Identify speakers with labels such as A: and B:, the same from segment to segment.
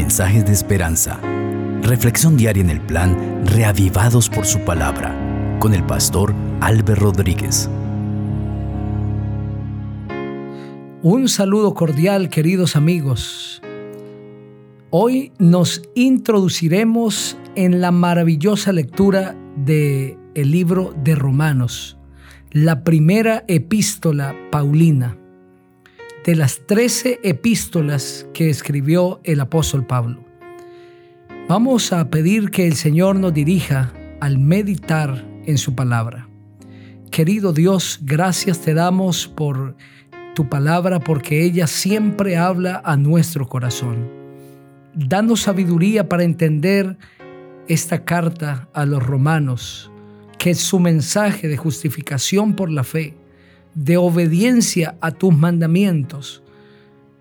A: mensajes de esperanza. Reflexión diaria en el plan Reavivados por su palabra con el pastor Álvaro Rodríguez.
B: Un saludo cordial, queridos amigos. Hoy nos introduciremos en la maravillosa lectura de el libro de Romanos, la primera epístola paulina de las trece epístolas que escribió el apóstol Pablo. Vamos a pedir que el Señor nos dirija al meditar en su palabra. Querido Dios, gracias te damos por tu palabra porque ella siempre habla a nuestro corazón. Danos sabiduría para entender esta carta a los romanos, que es su mensaje de justificación por la fe de obediencia a tus mandamientos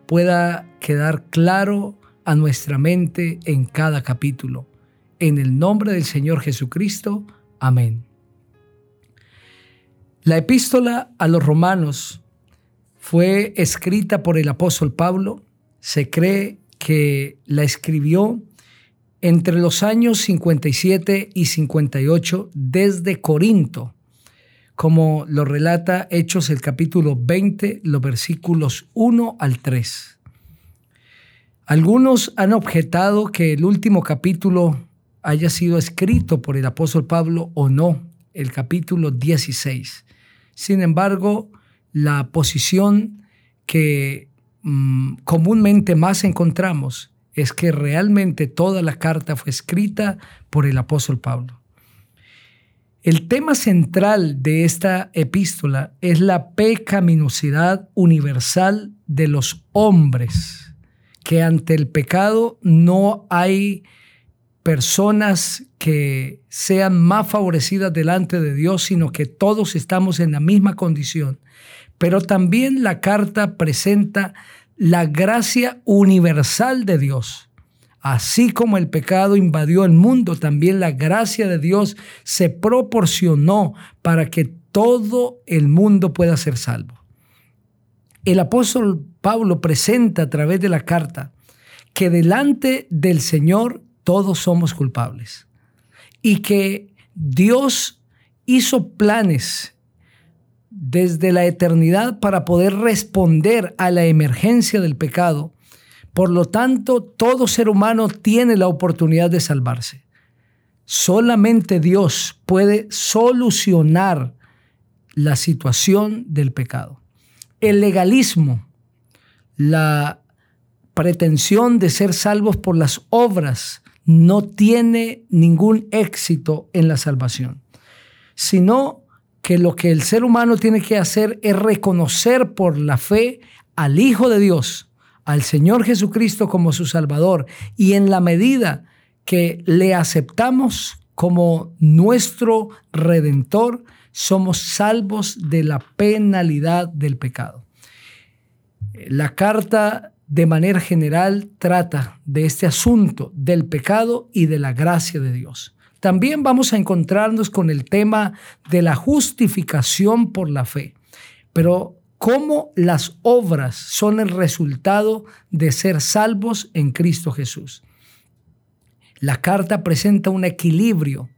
B: pueda quedar claro a nuestra mente en cada capítulo. En el nombre del Señor Jesucristo. Amén. La epístola a los romanos fue escrita por el apóstol Pablo. Se cree que la escribió entre los años 57 y 58 desde Corinto como lo relata Hechos el capítulo 20, los versículos 1 al 3. Algunos han objetado que el último capítulo haya sido escrito por el apóstol Pablo o no, el capítulo 16. Sin embargo, la posición que mm, comúnmente más encontramos es que realmente toda la carta fue escrita por el apóstol Pablo. El tema central de esta epístola es la pecaminosidad universal de los hombres, que ante el pecado no hay personas que sean más favorecidas delante de Dios, sino que todos estamos en la misma condición. Pero también la carta presenta la gracia universal de Dios Así como el pecado invadió el mundo, también la gracia de Dios se proporcionó para que todo el mundo pueda ser salvo. El apóstol Pablo presenta a través de la carta que delante del Señor todos somos culpables y que Dios hizo planes desde la eternidad para poder responder a la emergencia del pecado por lo tanto, todo ser humano tiene la oportunidad de salvarse. Solamente Dios puede solucionar la situación del pecado. El legalismo, la pretensión de ser salvos por las obras, no tiene ningún éxito en la salvación, sino que lo que el ser humano tiene que hacer es reconocer por la fe al Hijo de Dios al Señor Jesucristo como su Salvador y en la medida que le aceptamos como nuestro redentor, somos salvos de la penalidad del pecado. La carta de manera general trata de este asunto del pecado y de la gracia de Dios. También vamos a encontrarnos con el tema de la justificación por la fe, pero cómo las obras son el resultado de ser salvos en Cristo Jesús. La carta presenta un equilibrio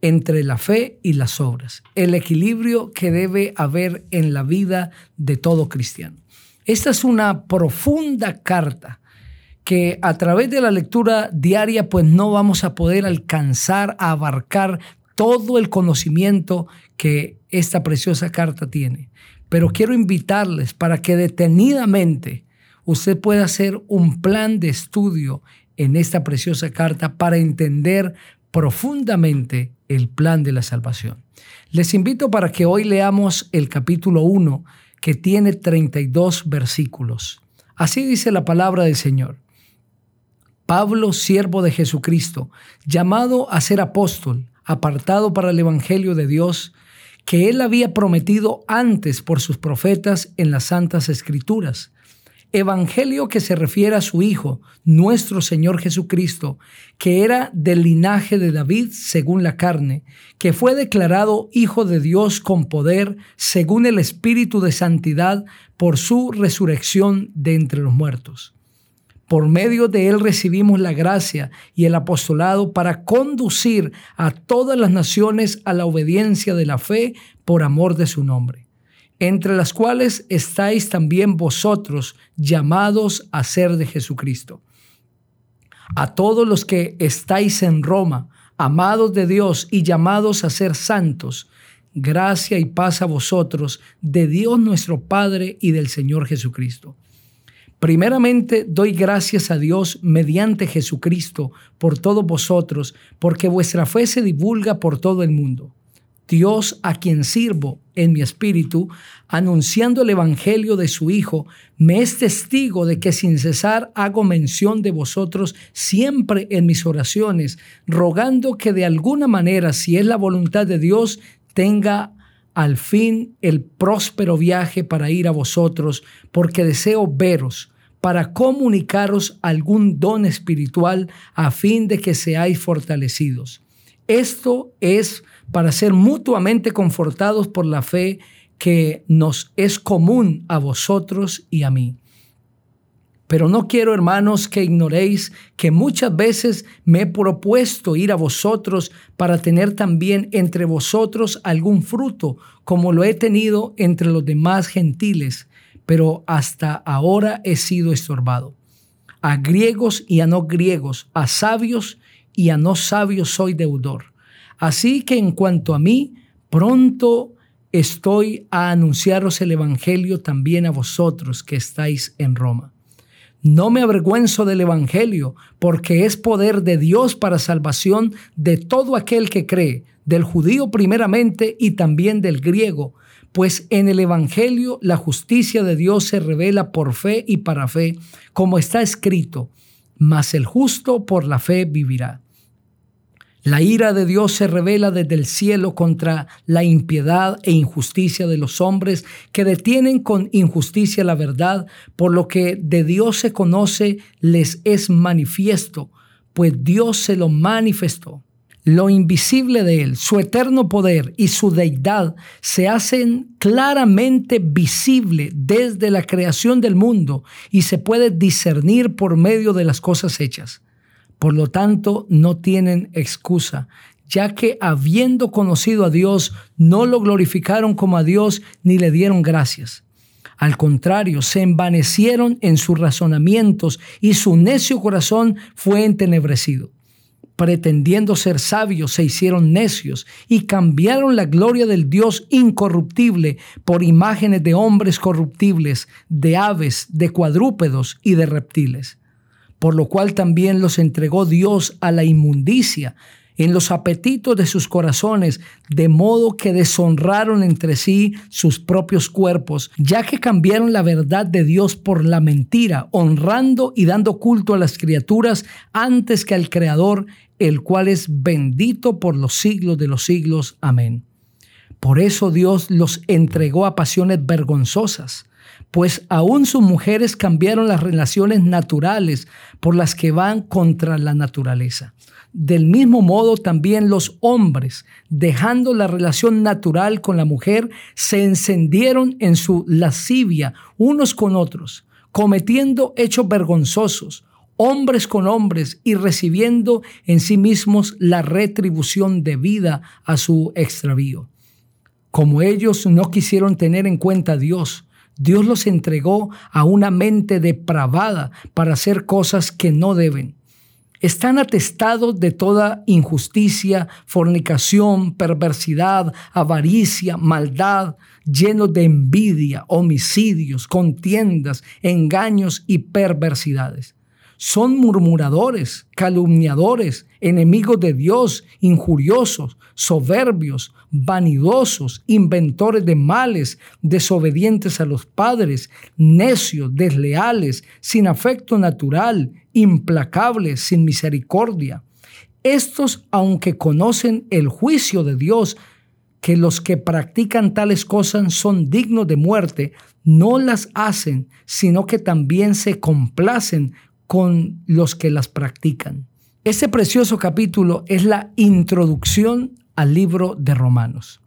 B: entre la fe y las obras, el equilibrio que debe haber en la vida de todo cristiano. Esta es una profunda carta que a través de la lectura diaria pues no vamos a poder alcanzar a abarcar todo el conocimiento que esta preciosa carta tiene. Pero quiero invitarles para que detenidamente usted pueda hacer un plan de estudio en esta preciosa carta para entender profundamente el plan de la salvación. Les invito para que hoy leamos el capítulo 1 que tiene 32 versículos. Así dice la palabra del Señor. Pablo, siervo de Jesucristo, llamado a ser apóstol, apartado para el Evangelio de Dios, que él había prometido antes por sus profetas en las Santas Escrituras. Evangelio que se refiere a su Hijo, nuestro Señor Jesucristo, que era del linaje de David según la carne, que fue declarado Hijo de Dios con poder según el Espíritu de Santidad por su resurrección de entre los muertos Por medio de él recibimos la gracia y el apostolado para conducir a todas las naciones a la obediencia de la fe por amor de su nombre, entre las cuales estáis también vosotros llamados a ser de Jesucristo. A todos los que estáis en Roma, amados de Dios y llamados a ser santos, gracia y paz a vosotros, de Dios nuestro Padre y del Señor Jesucristo. Primeramente doy gracias a Dios mediante Jesucristo por todos vosotros, porque vuestra fe se divulga por todo el mundo. Dios a quien sirvo en mi espíritu, anunciando el Evangelio de su Hijo, me es testigo de que sin cesar hago mención de vosotros siempre en mis oraciones, rogando que de alguna manera, si es la voluntad de Dios, tenga al fin el próspero viaje para ir a vosotros, porque deseo veros para comunicaros algún don espiritual a fin de que seáis fortalecidos. Esto es para ser mutuamente confortados por la fe que nos es común a vosotros y a mí. Pero no quiero, hermanos, que ignoréis que muchas veces me he propuesto ir a vosotros para tener también entre vosotros algún fruto, como lo he tenido entre los demás gentiles pero hasta ahora he sido estorbado. A griegos y a no griegos, a sabios y a no sabios soy deudor. Así que en cuanto a mí, pronto estoy a anunciaros el Evangelio también a vosotros que estáis en Roma. No me avergüenzo del Evangelio, porque es poder de Dios para salvación de todo aquel que cree, del judío primeramente y también del griego, pues en el Evangelio la justicia de Dios se revela por fe y para fe, como está escrito, mas el justo por la fe vivirá. La ira de Dios se revela desde el cielo contra la impiedad e injusticia de los hombres que detienen con injusticia la verdad, por lo que de Dios se conoce les es manifiesto, pues Dios se lo manifestó lo invisible de Él, su eterno poder y su deidad se hacen claramente visible desde la creación del mundo y se puede discernir por medio de las cosas hechas. Por lo tanto, no tienen excusa, ya que habiendo conocido a Dios, no lo glorificaron como a Dios ni le dieron gracias. Al contrario, se envanecieron en sus razonamientos y su necio corazón fue entenebrecido pretendiendo ser sabios, se hicieron necios y cambiaron la gloria del Dios incorruptible por imágenes de hombres corruptibles, de aves, de cuadrúpedos y de reptiles. Por lo cual también los entregó Dios a la inmundicia en los apetitos de sus corazones, de modo que deshonraron entre sí sus propios cuerpos, ya que cambiaron la verdad de Dios por la mentira, honrando y dando culto a las criaturas antes que al Creador, el cual es bendito por los siglos de los siglos. Amén. Por eso Dios los entregó a pasiones vergonzosas, pues aún sus mujeres cambiaron las relaciones naturales por las que van contra la naturaleza. Del mismo modo también los hombres, dejando la relación natural con la mujer, se encendieron en su lascivia unos con otros, cometiendo hechos vergonzosos hombres con hombres y recibiendo en sí mismos la retribución debida a su extravío. Como ellos no quisieron tener en cuenta a Dios, Dios los entregó a una mente depravada para hacer cosas que no deben. Están atestados de toda injusticia, fornicación, perversidad, avaricia, maldad, llenos de envidia, homicidios, contiendas, engaños y perversidades. Son murmuradores, calumniadores, enemigos de Dios, injuriosos, soberbios, vanidosos, inventores de males, desobedientes a los padres, necios, desleales, sin afecto natural, implacables, sin misericordia. Estos, aunque conocen el juicio de Dios, que los que practican tales cosas son dignos de muerte, no las hacen, sino que también se complacen con los que las practican. Ese precioso capítulo es la introducción al libro de Romanos.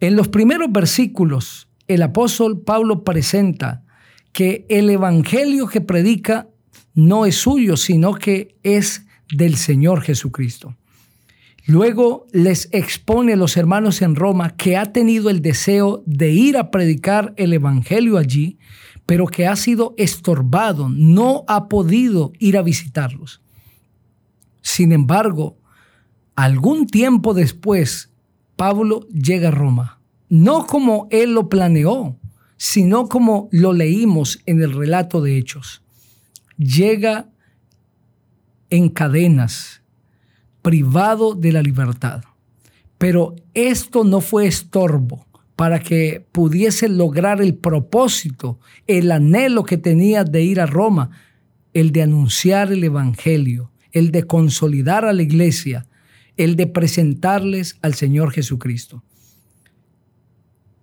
B: En los primeros versículos, el apóstol Pablo presenta que el evangelio que predica no es suyo, sino que es del Señor Jesucristo. Luego les expone a los hermanos en Roma que ha tenido el deseo de ir a predicar el Evangelio allí, pero que ha sido estorbado, no ha podido ir a visitarlos. Sin embargo, algún tiempo después, Pablo llega a Roma, no como él lo planeó, sino como lo leímos en el relato de Hechos. Llega en cadenas, privado de la libertad. Pero esto no fue estorbo para que pudiese lograr el propósito, el anhelo que tenía de ir a Roma, el de anunciar el Evangelio, el de consolidar a la iglesia, el de presentarles al Señor Jesucristo.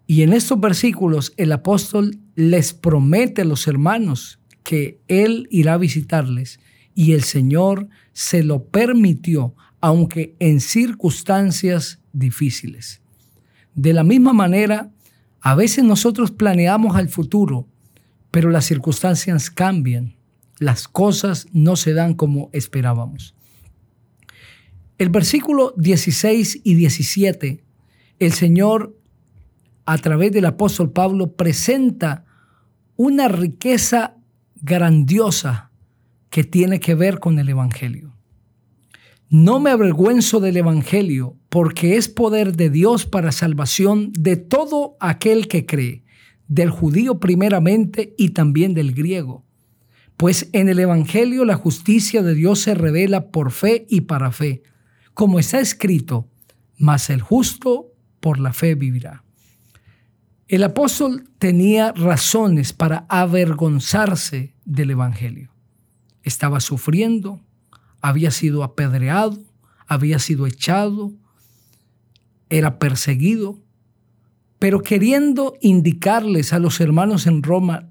B: Y en estos versículos el apóstol les promete a los hermanos que Él irá a visitarles y el Señor se lo permitió, aunque en circunstancias difíciles. De la misma manera, a veces nosotros planeamos al futuro, pero las circunstancias cambian, las cosas no se dan como esperábamos. El versículo 16 y 17, el Señor a través del apóstol Pablo presenta una riqueza grandiosa que tiene que ver con el Evangelio. No me avergüenzo del Evangelio porque es poder de Dios para salvación de todo aquel que cree, del judío primeramente y también del griego. Pues en el Evangelio la justicia de Dios se revela por fe y para fe, como está escrito, mas el justo por la fe vivirá. El apóstol tenía razones para avergonzarse del Evangelio. Estaba sufriendo, había sido apedreado, había sido echado, era perseguido, pero queriendo indicarles a los hermanos en Roma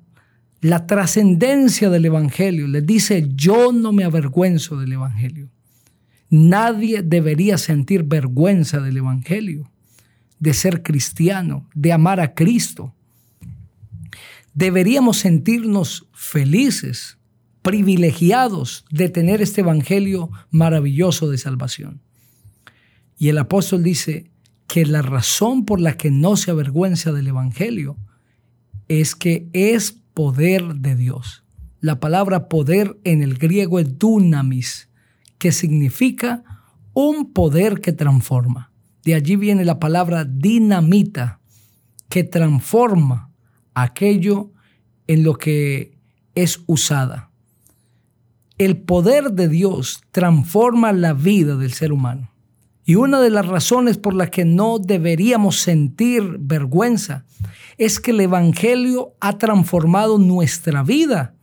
B: la trascendencia del Evangelio, les dice, yo no me avergüenzo del Evangelio. Nadie debería sentir vergüenza del Evangelio de ser cristiano, de amar a Cristo. Deberíamos sentirnos felices, privilegiados de tener este Evangelio maravilloso de salvación. Y el apóstol dice que la razón por la que no se avergüenza del Evangelio es que es poder de Dios. La palabra poder en el griego es dunamis, que significa un poder que transforma. De allí viene la palabra dinamita, que transforma aquello en lo que es usada. El poder de Dios transforma la vida del ser humano. Y una de las razones por las que no deberíamos sentir vergüenza es que el Evangelio ha transformado nuestra vida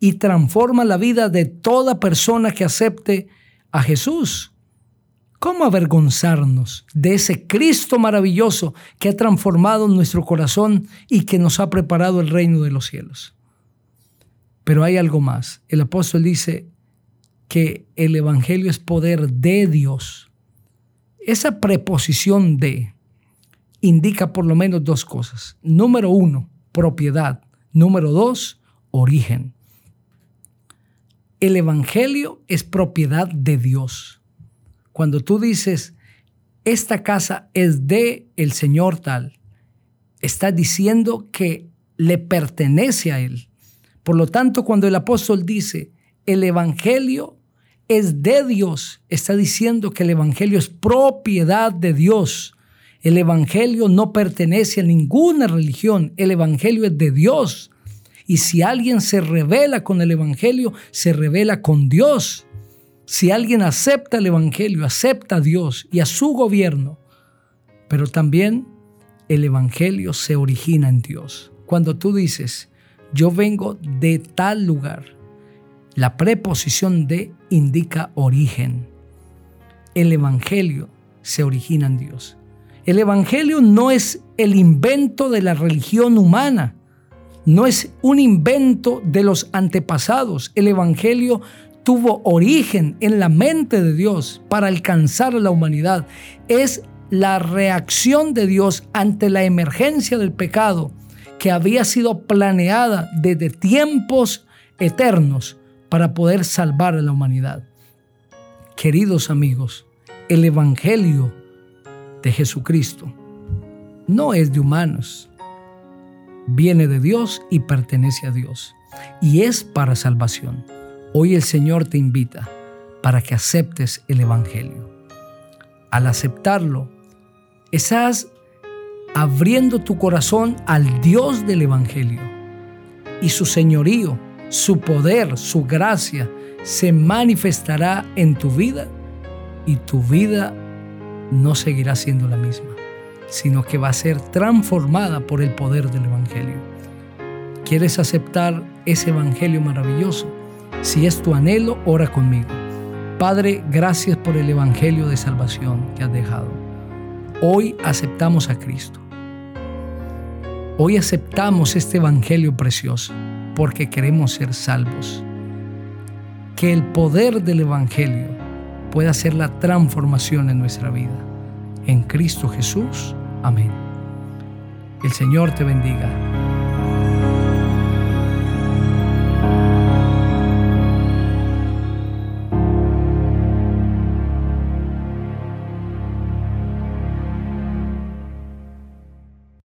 B: y transforma la vida de toda persona que acepte a Jesús. ¿Cómo avergonzarnos de ese Cristo maravilloso que ha transformado nuestro corazón y que nos ha preparado el reino de los cielos? Pero hay algo más. El apóstol dice que el Evangelio es poder de Dios. Esa preposición de indica por lo menos dos cosas. Número uno, propiedad. Número dos, origen. El Evangelio es propiedad de Dios. Cuando tú dices, esta casa es de el Señor tal, está diciendo que le pertenece a Él. Por lo tanto, cuando el apóstol dice, el Evangelio es de Dios, está diciendo que el Evangelio es propiedad de Dios. El Evangelio no pertenece a ninguna religión, el Evangelio es de Dios. Y si alguien se revela con el Evangelio, se revela con Dios. Si alguien acepta el Evangelio, acepta a Dios y a su gobierno, pero también el Evangelio se origina en Dios. Cuando tú dices, yo vengo de tal lugar, la preposición de indica origen. El Evangelio se origina en Dios. El Evangelio no es el invento de la religión humana, no es un invento de los antepasados. El Evangelio tuvo origen en la mente de Dios para alcanzar a la humanidad. Es la reacción de Dios ante la emergencia del pecado que había sido planeada desde tiempos eternos para poder salvar a la humanidad. Queridos amigos, el Evangelio de Jesucristo no es de humanos, viene de Dios y pertenece a Dios, y es para salvación. Hoy el Señor te invita para que aceptes el Evangelio. Al aceptarlo, estás abriendo tu corazón al Dios del Evangelio y su señorío, su poder, su gracia se manifestará en tu vida y tu vida no seguirá siendo la misma, sino que va a ser transformada por el poder del Evangelio. ¿Quieres aceptar ese Evangelio maravilloso? Si es tu anhelo, ora conmigo. Padre, gracias por el Evangelio de salvación que has dejado. Hoy aceptamos a Cristo. Hoy aceptamos este Evangelio precioso porque queremos ser salvos. Que el poder del Evangelio pueda hacer la transformación en nuestra vida. En Cristo Jesús. Amén. El Señor te bendiga.